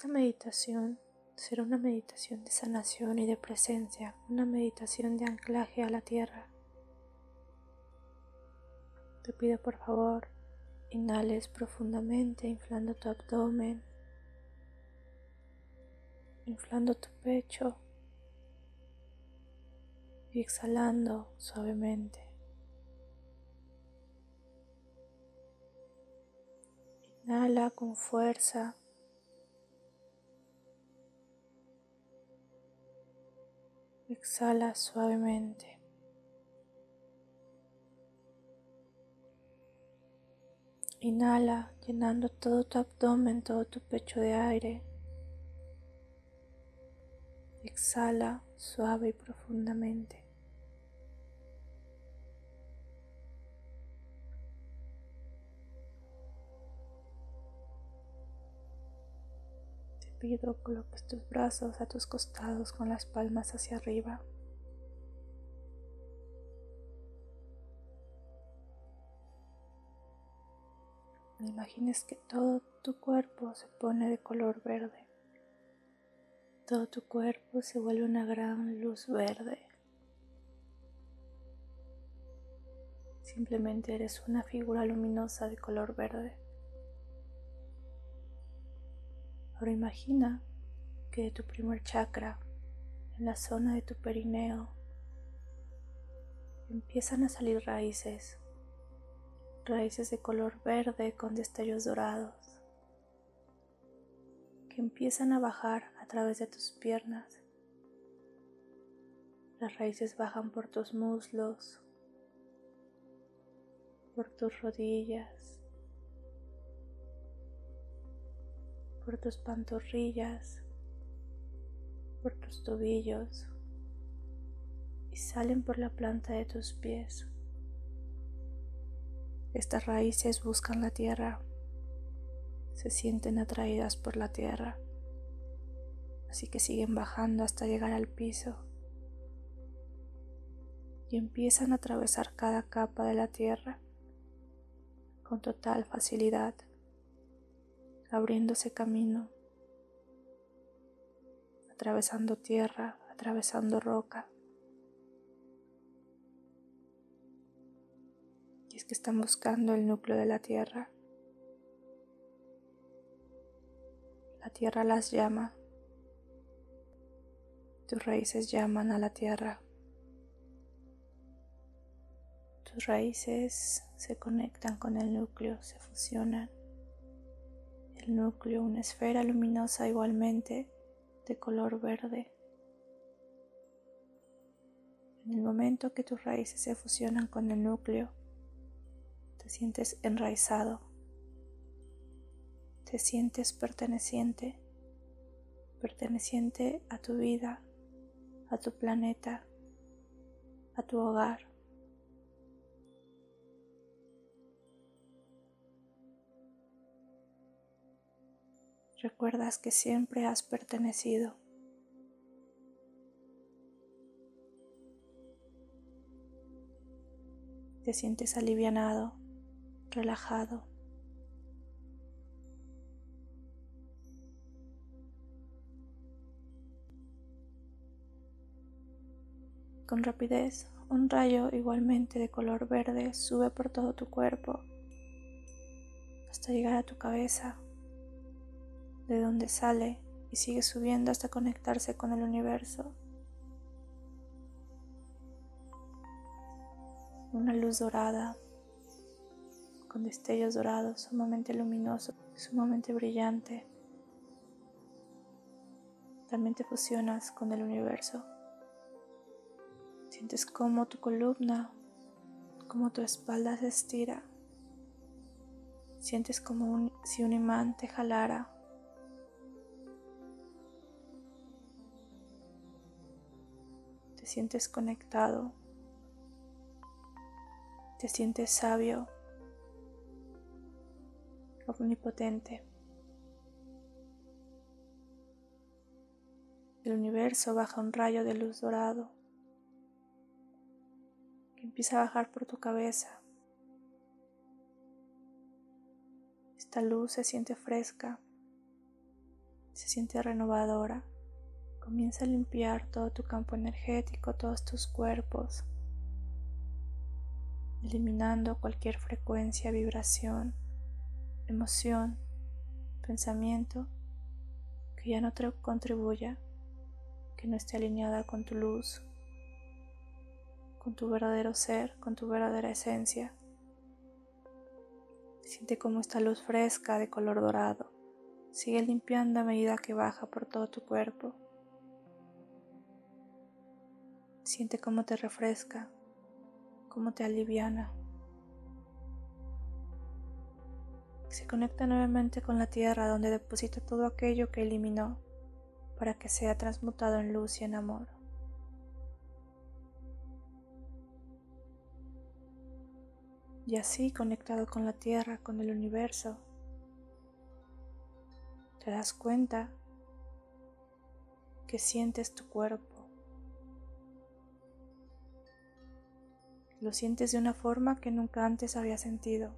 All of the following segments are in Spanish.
Esta meditación será una meditación de sanación y de presencia, una meditación de anclaje a la tierra. Te pido por favor, inhales profundamente, inflando tu abdomen, inflando tu pecho y exhalando suavemente. Inhala con fuerza. Exhala suavemente. Inhala llenando todo tu abdomen, todo tu pecho de aire. Exhala suave y profundamente. Pido coloques tus brazos a tus costados con las palmas hacia arriba. Imagines que todo tu cuerpo se pone de color verde. Todo tu cuerpo se vuelve una gran luz verde. Simplemente eres una figura luminosa de color verde. Ahora imagina que de tu primer chakra, en la zona de tu perineo, empiezan a salir raíces raíces de color verde con destellos dorados que empiezan a bajar a través de tus piernas. Las raíces bajan por tus muslos, por tus rodillas, por tus pantorrillas, por tus tobillos y salen por la planta de tus pies. Estas raíces buscan la tierra, se sienten atraídas por la tierra, así que siguen bajando hasta llegar al piso y empiezan a atravesar cada capa de la tierra con total facilidad, abriéndose camino, atravesando tierra, atravesando roca. que están buscando el núcleo de la tierra. La tierra las llama. Tus raíces llaman a la tierra. Tus raíces se conectan con el núcleo, se fusionan. El núcleo, una esfera luminosa igualmente de color verde. En el momento que tus raíces se fusionan con el núcleo, te sientes enraizado, te sientes perteneciente, perteneciente a tu vida, a tu planeta, a tu hogar. Recuerdas que siempre has pertenecido. Te sientes alivianado, relajado. Con rapidez, un rayo igualmente de color verde sube por todo tu cuerpo hasta llegar a tu cabeza, de donde sale y sigue subiendo hasta conectarse con el universo. Una luz dorada con destellos dorados, sumamente luminoso, sumamente brillante. También te fusionas con el universo. Sientes como tu columna, como tu espalda se estira. Sientes como si un imán te jalara. Sientes conectado. Te sientes sabio omnipotente. El universo baja un rayo de luz dorado que empieza a bajar por tu cabeza. Esta luz se siente fresca, se siente renovadora. Comienza a limpiar todo tu campo energético, todos tus cuerpos, eliminando cualquier frecuencia, vibración, emoción, pensamiento que ya no te contribuya, que no esté alineada con tu luz, con tu verdadero ser, con tu verdadera esencia. Siente como esta luz fresca de color dorado sigue limpiando a medida que baja por todo tu cuerpo. Siente cómo te refresca, cómo te aliviana. Se conecta nuevamente con la tierra donde deposita todo aquello que eliminó para que sea transmutado en luz y en amor. Y así conectado con la tierra, con el universo, te das cuenta que sientes tu cuerpo. Lo sientes de una forma que nunca antes había sentido.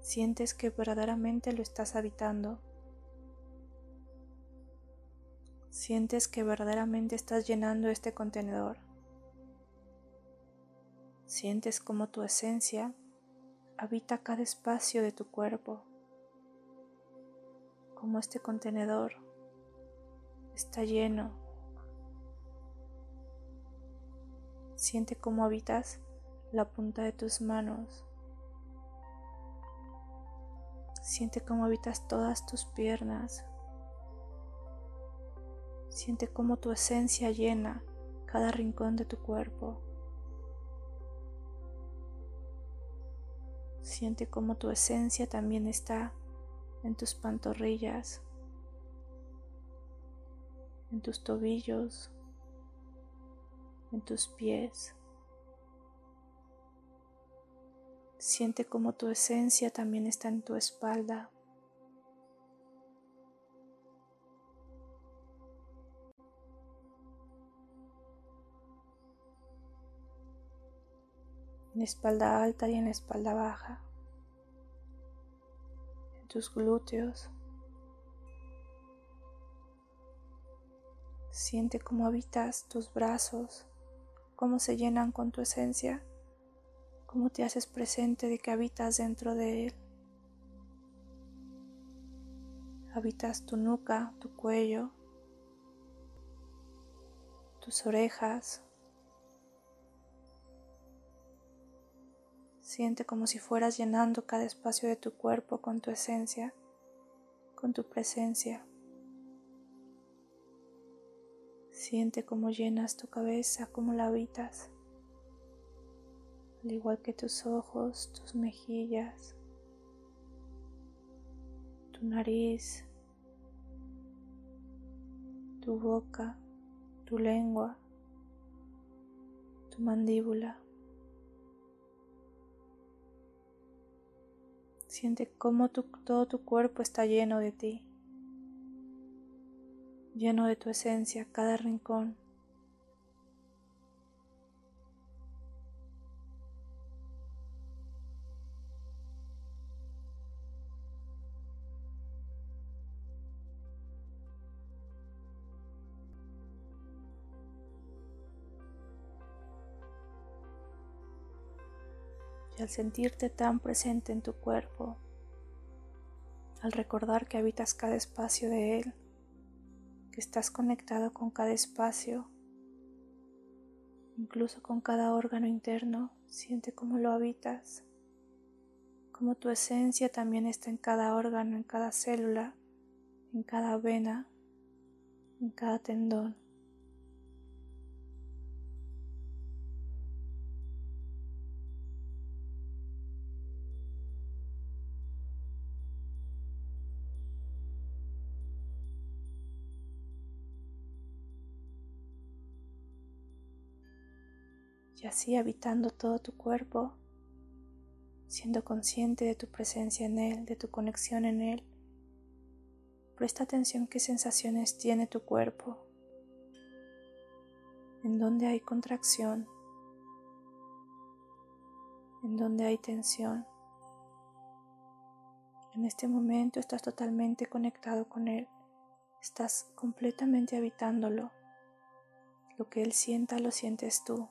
Sientes que verdaderamente lo estás habitando. Sientes que verdaderamente estás llenando este contenedor. Sientes como tu esencia habita cada espacio de tu cuerpo, como este contenedor está lleno. Siente cómo habitas la punta de tus manos. Siente cómo habitas todas tus piernas. Siente cómo tu esencia llena cada rincón de tu cuerpo. Siente cómo tu esencia también está en tus pantorrillas, en tus tobillos, en tus pies. Siente cómo tu esencia también está en tu espalda. en espalda alta y en espalda baja, en tus glúteos. Siente cómo habitas tus brazos, cómo se llenan con tu esencia, cómo te haces presente de que habitas dentro de él. Habitas tu nuca, tu cuello, tus orejas, Siente como si fueras llenando cada espacio de tu cuerpo con tu esencia, con tu presencia. Siente cómo llenas tu cabeza, cómo la habitas, al igual que tus ojos, tus mejillas, tu nariz, tu boca, tu lengua, tu mandíbula. Siente cómo todo tu cuerpo está lleno de ti, lleno de tu esencia, cada rincón. y al sentirte tan presente en tu cuerpo, al recordar que habitas cada espacio de él, que estás conectado con cada espacio, incluso con cada órgano interno, siente cómo lo habitas, cómo tu esencia también está en cada órgano, en cada célula, en cada vena, en cada tendón. Y así habitando todo tu cuerpo, siendo consciente de tu presencia en él, de tu conexión en él. Presta atención qué sensaciones tiene tu cuerpo, en dónde hay contracción, en dónde hay tensión. En este momento estás totalmente conectado con él, Estás completamente habitándolo. Lo que él sienta lo sientes tú.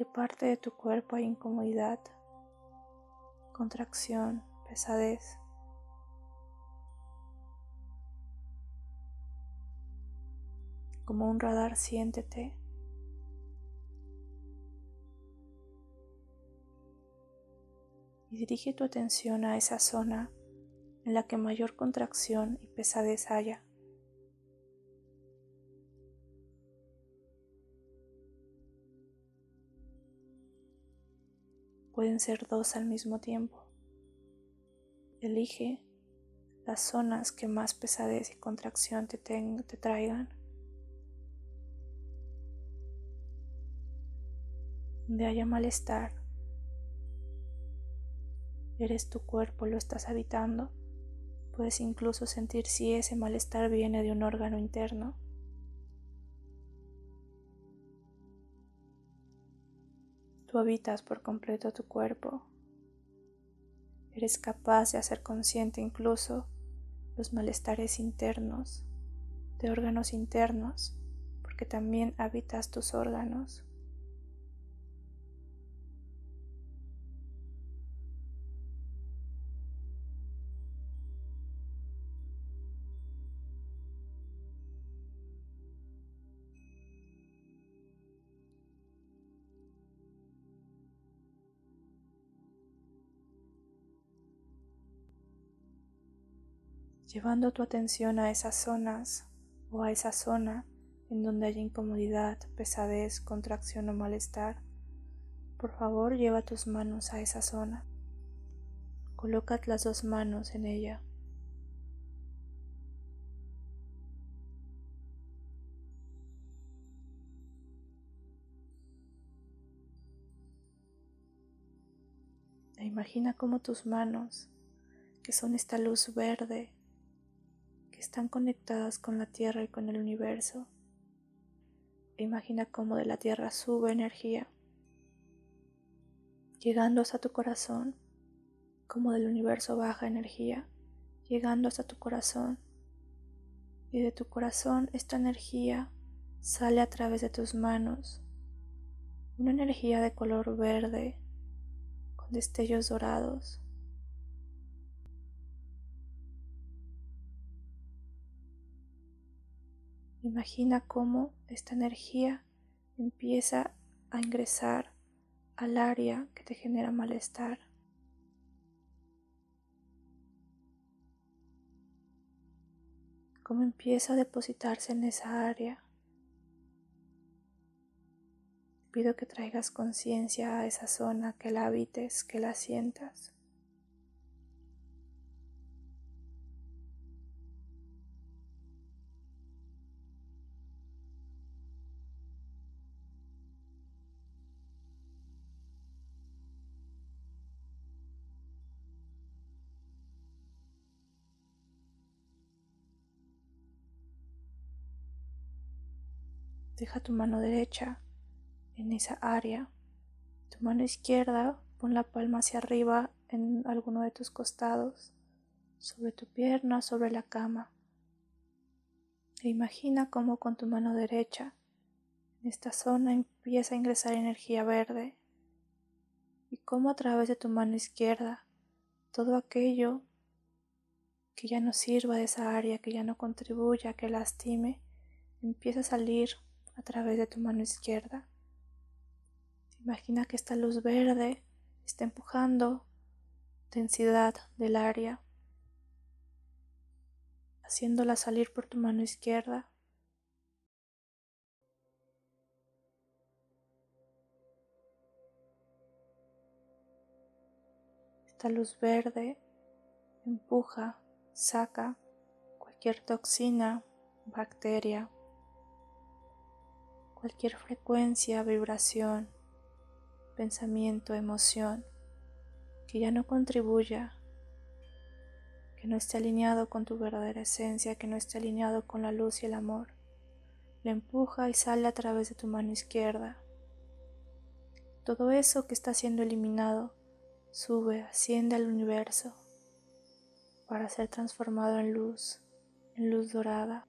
Qué parte de tu cuerpo hay incomodidad, contracción, pesadez? Como un radar siéntete y dirige tu atención a esa zona en la que mayor contracción y pesadez haya. Pueden ser dos al mismo tiempo. Elige las zonas que más pesadez y contracción te, traigan. Donde haya malestar, eres tu cuerpo, lo estás habitando. Puedes incluso sentir si ese malestar viene de un órgano interno. Tú habitas por completo tu cuerpo. Eres capaz de hacer consciente incluso los malestares internos, de órganos internos, porque también habitas tus órganos. Llevando tu atención a esas zonas o a esa zona en donde haya incomodidad, pesadez, contracción o malestar, por favor lleva tus manos a esa zona. Coloca las dos manos en ella. E imagina cómo tus manos, que son esta luz verde, están conectadas con la Tierra y con el universo. imagina cómo de la Tierra sube energía, llegando hasta tu corazón, como del universo baja energía, llegando hasta tu corazón. Y de tu corazón esta energía sale a través de tus manos, una energía de color verde, con destellos dorados Imagina cómo esta energía empieza a ingresar al área que te genera malestar. Cómo empieza a depositarse en esa área. Pido que traigas conciencia a esa zona, que la habites, que la sientas. Deja tu mano derecha en esa área. Tu mano izquierda, pon la palma hacia arriba en alguno de tus costados, sobre tu pierna, sobre la cama. E imagina cómo con tu mano derecha en esta zona empieza a ingresar energía verde y cómo a través de tu mano izquierda todo aquello que ya no sirva de esa área, que ya no contribuya, que lastime, empieza a salir a través de tu mano izquierda. Imagina que esta luz verde está empujando densidad del área, haciéndola salir por tu mano izquierda. Esta luz verde empuja, saca cualquier toxina, bacteria, cualquier frecuencia, vibración, pensamiento, emoción que ya no contribuya, que no esté alineado con tu verdadera esencia, que no esté alineado con la luz y el amor. Le empuja y sale a través de tu mano izquierda. Todo eso que está siendo eliminado sube, asciende al universo para ser transformado en luz, en luz dorada.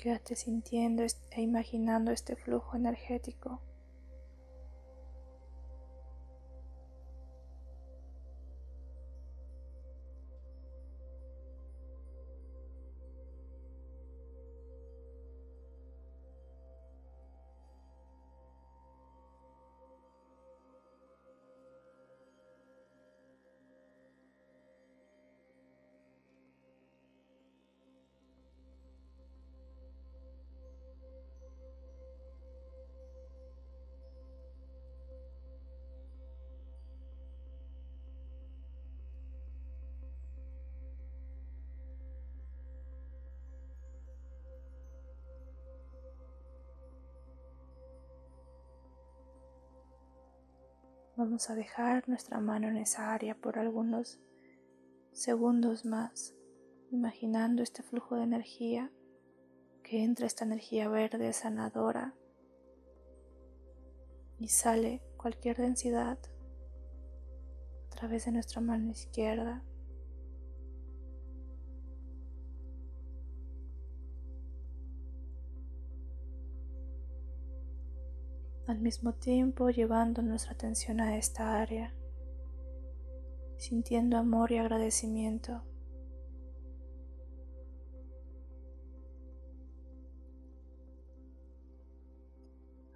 Quédate sintiendo e imaginando este flujo energético. Vamos a dejar nuestra mano en esa área por algunos segundos más, imaginando este flujo de energía, que entra esta energía verde sanadora y sale cualquier densidad a través de nuestra mano izquierda al mismo tiempo llevando nuestra atención a esta área, sintiendo amor y agradecimiento.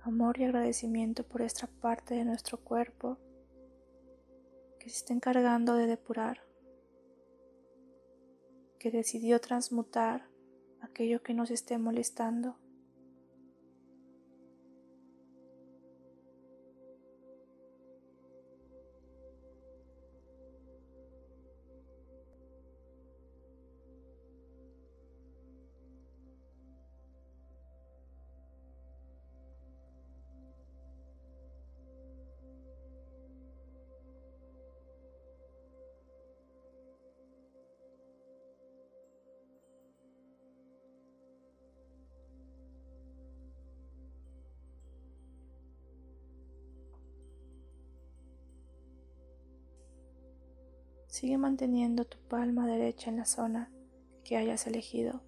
Amor y agradecimiento por esta parte de nuestro cuerpo que se está encargando de depurar, que decidió transmutar aquello que nos esté molestando. Sigue manteniendo tu palma derecha en la zona que hayas elegido.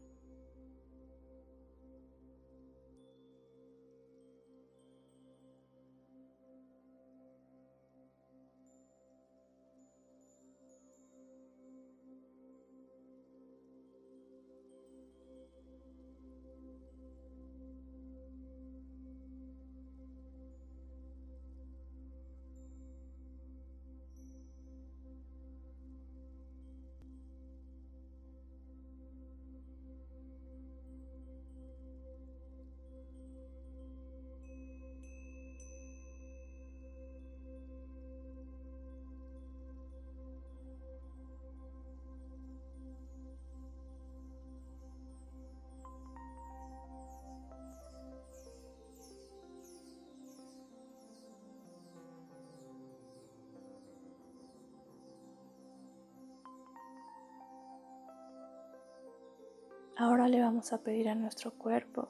Ahora le vamos a pedir a nuestro cuerpo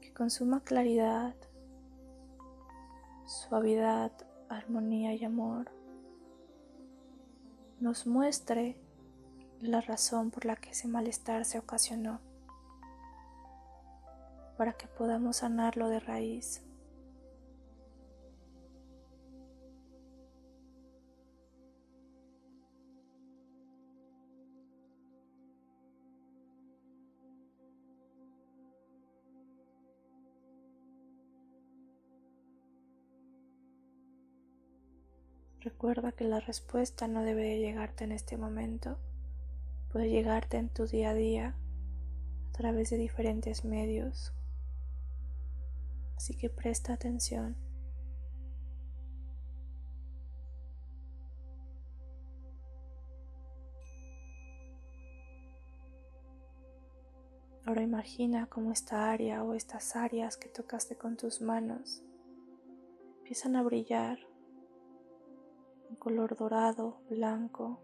que con suma claridad, suavidad, armonía y amor nos muestre la razón por la que ese malestar se ocasionó para que podamos sanarlo de raíz. Recuerda que la respuesta no debe de llegarte en este momento, puede llegarte en tu día a día a través de diferentes medios. Así que presta atención. Ahora imagina cómo esta área o estas áreas que tocaste con tus manos empiezan a brillar color dorado, blanco.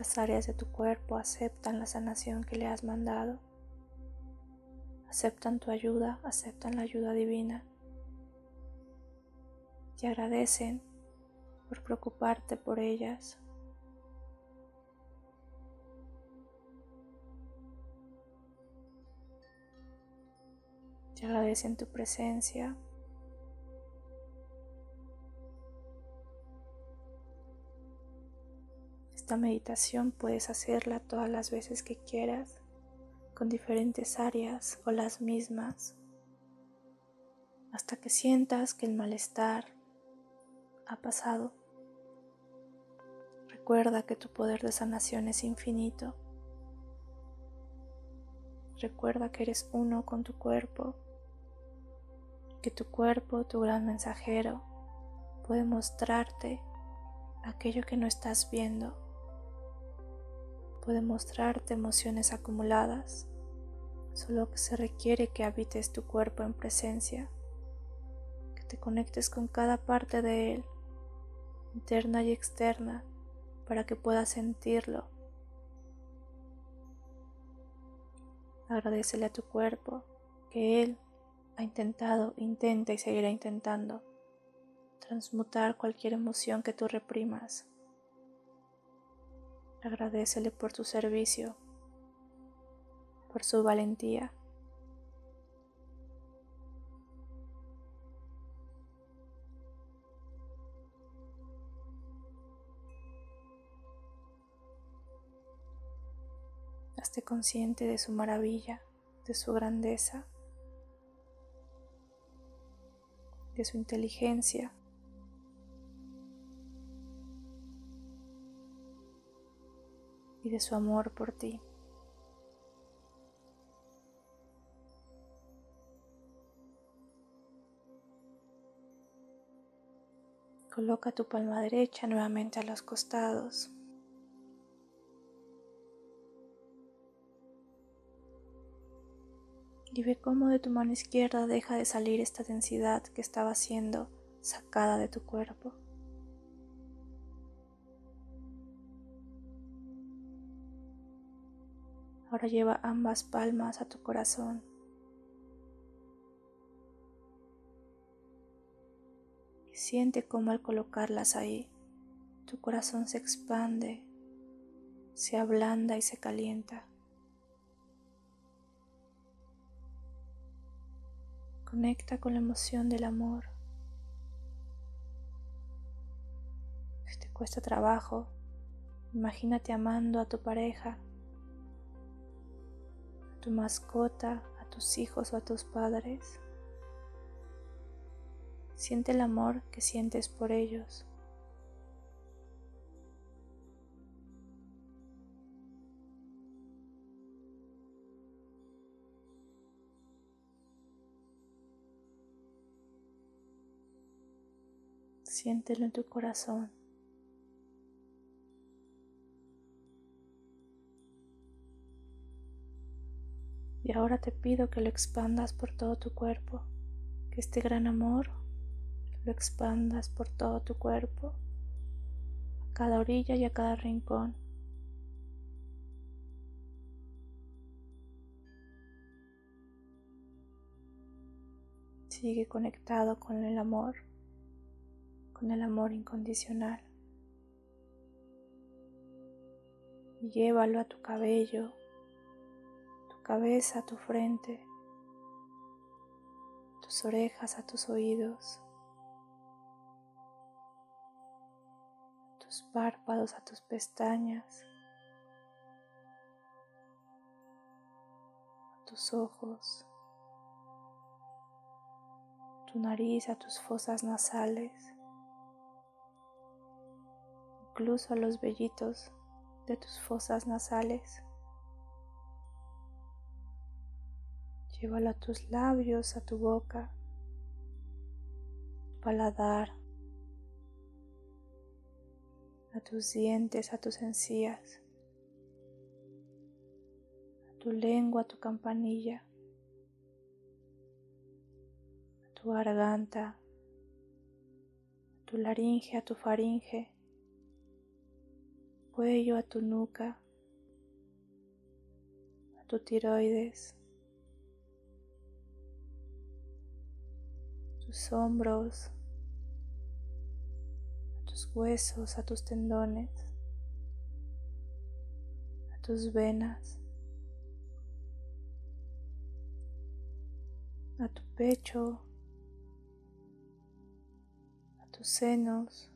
Estas áreas de tu cuerpo aceptan la sanación que le has mandado. Aceptan tu ayuda, aceptan la ayuda divina. Te agradecen por preocuparte por ellas. Te agradecen tu presencia. Esta meditación puedes hacerla todas las veces que quieras, con diferentes áreas o las mismas, hasta que sientas que el malestar ha pasado. Recuerda que tu poder de sanación es infinito. Recuerda que eres uno con tu cuerpo, que tu cuerpo, tu gran mensajero, puede mostrarte aquello que no estás viendo puede mostrarte emociones acumuladas, solo que se requiere que habites tu cuerpo en presencia, que te conectes con cada parte de él, interna y externa, para que puedas sentirlo. Agradecele a tu cuerpo que él ha intentado, intenta y seguirá intentando transmutar cualquier emoción que tú reprimas Agradecele por tu servicio, por su valentía. Hazte consciente de su maravilla, de su grandeza, de su inteligencia, y de su amor por ti. Coloca tu palma derecha nuevamente a los costados. Y ve cómo de tu mano izquierda deja de salir esta densidad que estaba siendo sacada de tu cuerpo. Ahora lleva ambas palmas a tu corazón. Y siente cómo al colocarlas ahí, tu corazón se expande, se ablanda y se calienta. Conecta con la emoción del amor. Si te cuesta trabajo, imagínate amando a tu pareja tu mascota, a tus hijos o a tus padres. Siente el amor que sientes por ellos. Siéntelo en tu corazón. Y ahora te pido que lo expandas por todo tu cuerpo, que este gran amor lo expandas por todo tu cuerpo, a cada orilla y a cada rincón. Sigue conectado con el amor, con el amor incondicional. Y llévalo a tu cabello, cabeza a tu frente, tus orejas a tus oídos, tus párpados a tus pestañas, a tus ojos, tu nariz a tus fosas nasales, incluso los vellitos de tus fosas nasales. Llévalo a tus labios, a tu boca, tu paladar, a tus dientes, a tus encías, a tu lengua, a tu campanilla, a tu garganta, a tu laringe, a tu faringe, cuello, a tu nuca, a tu tiroides. tus hombros, a tus huesos, a tus tendones, a tus venas, a tu pecho, a tus senos,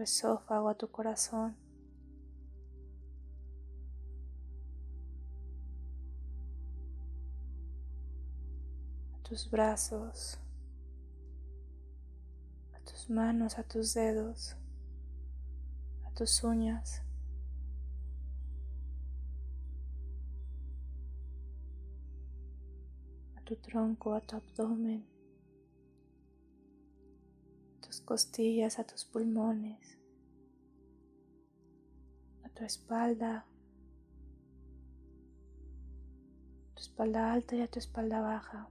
tu esófago, a tu corazón. tus brazos, a tus manos, a tus dedos, a tus uñas. a tu tronco, a tu abdomen, a tus costillas, a tus pulmones, a tu espalda, a tu espalda alta y a tu espalda baja.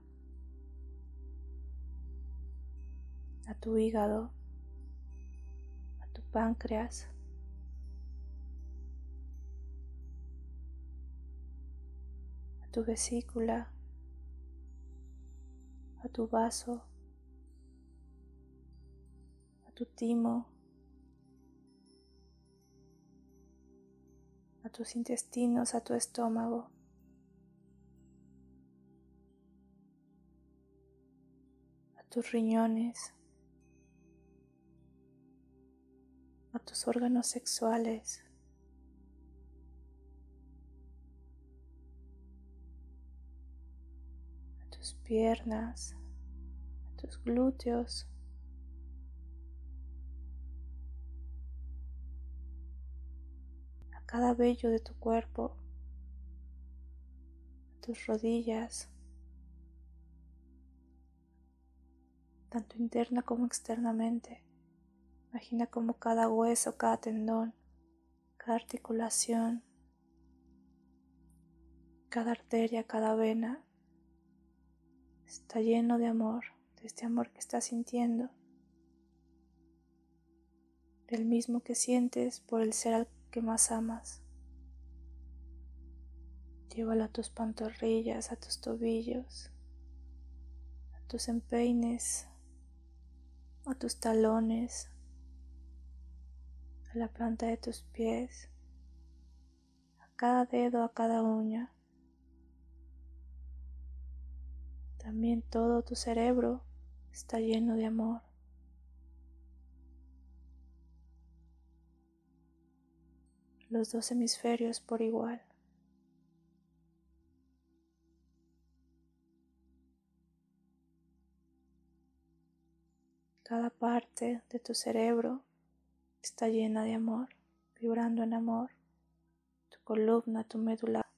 a tu hígado, a tu páncreas, a tu vesícula, a tu vaso, tu timo, a tus intestinos, a tu estómago. a tus riñones, a tus órganos sexuales. a tus piernas, a tus glúteos, cada vello de tu cuerpo, tus rodillas, tanto interna como externamente. Imagina como cada hueso, cada tendón, cada articulación, cada arteria, cada vena está lleno de amor, de este amor que estás sintiendo, del mismo que sientes por el ser al que más amas. Llévalo a tus pantorrillas, a tus tobillos, a tus empeines, a tus talones, a la planta de tus pies, a cada dedo, a cada uña. También todo tu cerebro está lleno de amor. Los dos hemisferios por igual. Cada parte de tu cerebro está llena de amor, vibrando en amor, tu columna, tu médula.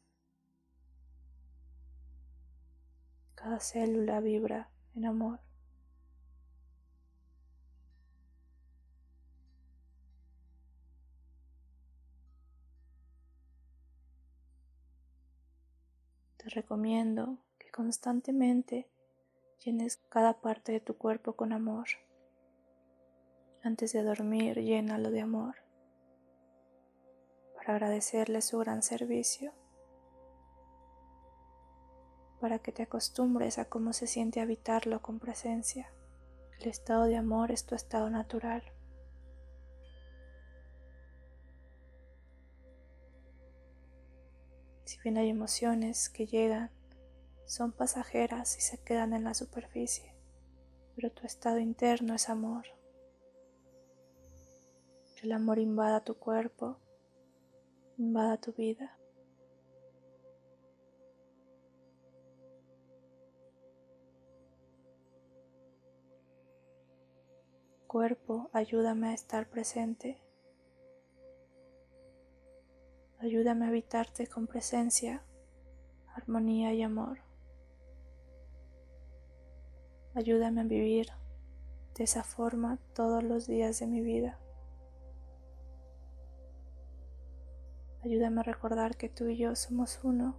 Cada célula vibra en amor. Recomiendo que constantemente llenes cada parte de tu cuerpo con amor. Antes de dormir, llénalo de amor para agradecerle su gran servicio, para que te acostumbres a cómo se siente habitarlo con presencia. El estado de amor es tu estado natural. Bien hay emociones que llegan, son pasajeras y se quedan en la superficie, pero tu estado interno es amor el amor invada tu cuerpo, invada tu vida. Cuerpo, ayúdame a estar presente. Ayúdame a habitarte con presencia, armonía y amor. Ayúdame a vivir de esa forma todos los días de mi vida. Ayúdame a recordar que tú y yo somos uno,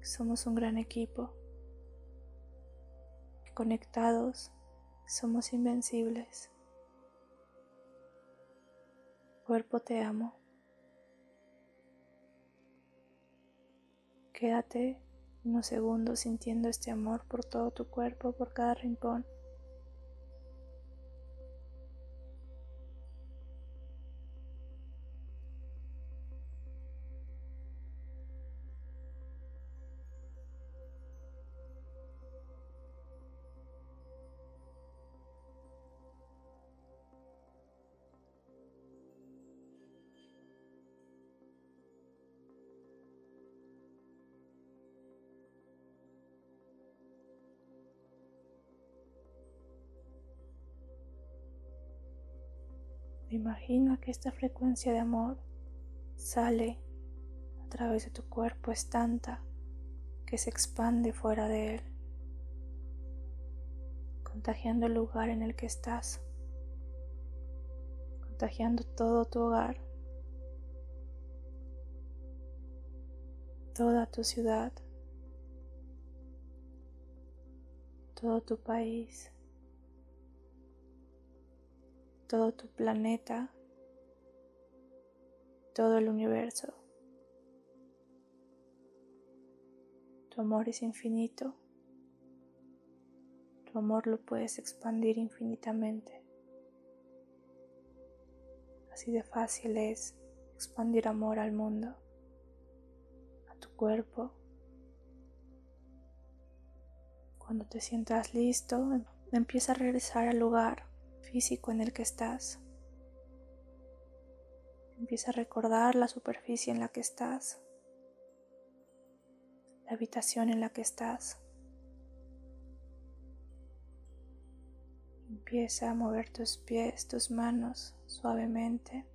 que somos un gran equipo, que conectados somos invencibles. Cuerpo te amo. Quédate unos segundos sintiendo este amor por todo tu cuerpo, por cada rincón. Imagina que esta frecuencia de amor sale a través de tu cuerpo, es tanta que se expande fuera de él, contagiando el lugar en el que estás, contagiando todo tu hogar, toda tu ciudad, todo tu país todo tu planeta, todo el universo. Tu amor es infinito. Tu amor lo puedes expandir infinitamente. Así de fácil es expandir amor al mundo, a tu cuerpo. Cuando te sientas listo, empieza a regresar al lugar físico en el que estás. Empieza a recordar la superficie en la que estás, la habitación en la que estás. Empieza a mover tus pies, tus manos suavemente.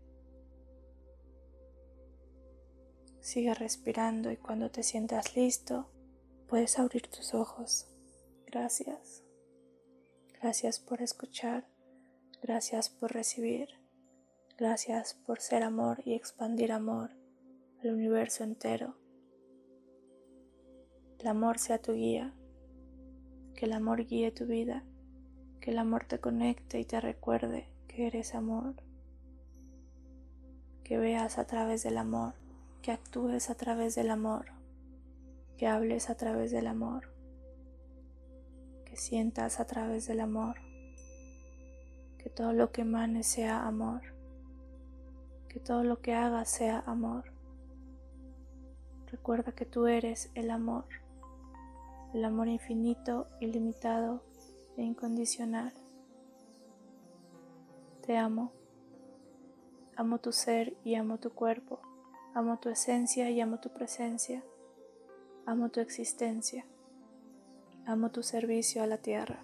Sigue respirando y cuando te sientas listo, puedes abrir tus ojos. Gracias. Gracias por escuchar. Gracias por recibir. Gracias por ser amor y expandir amor al universo entero. El amor sea tu guía. Que el amor guíe tu vida. Que el amor te conecte y te recuerde que eres amor. Que veas a través del amor. Que actúes a través del amor. Que hables a través del amor. Que sientas a través del amor que todo lo que emane sea amor, que todo lo que hagas sea amor. Recuerda que tú eres el amor, el amor infinito, ilimitado e incondicional. Te amo, amo tu ser y amo tu cuerpo, amo tu esencia y amo tu presencia, amo tu existencia, amo tu servicio a la tierra.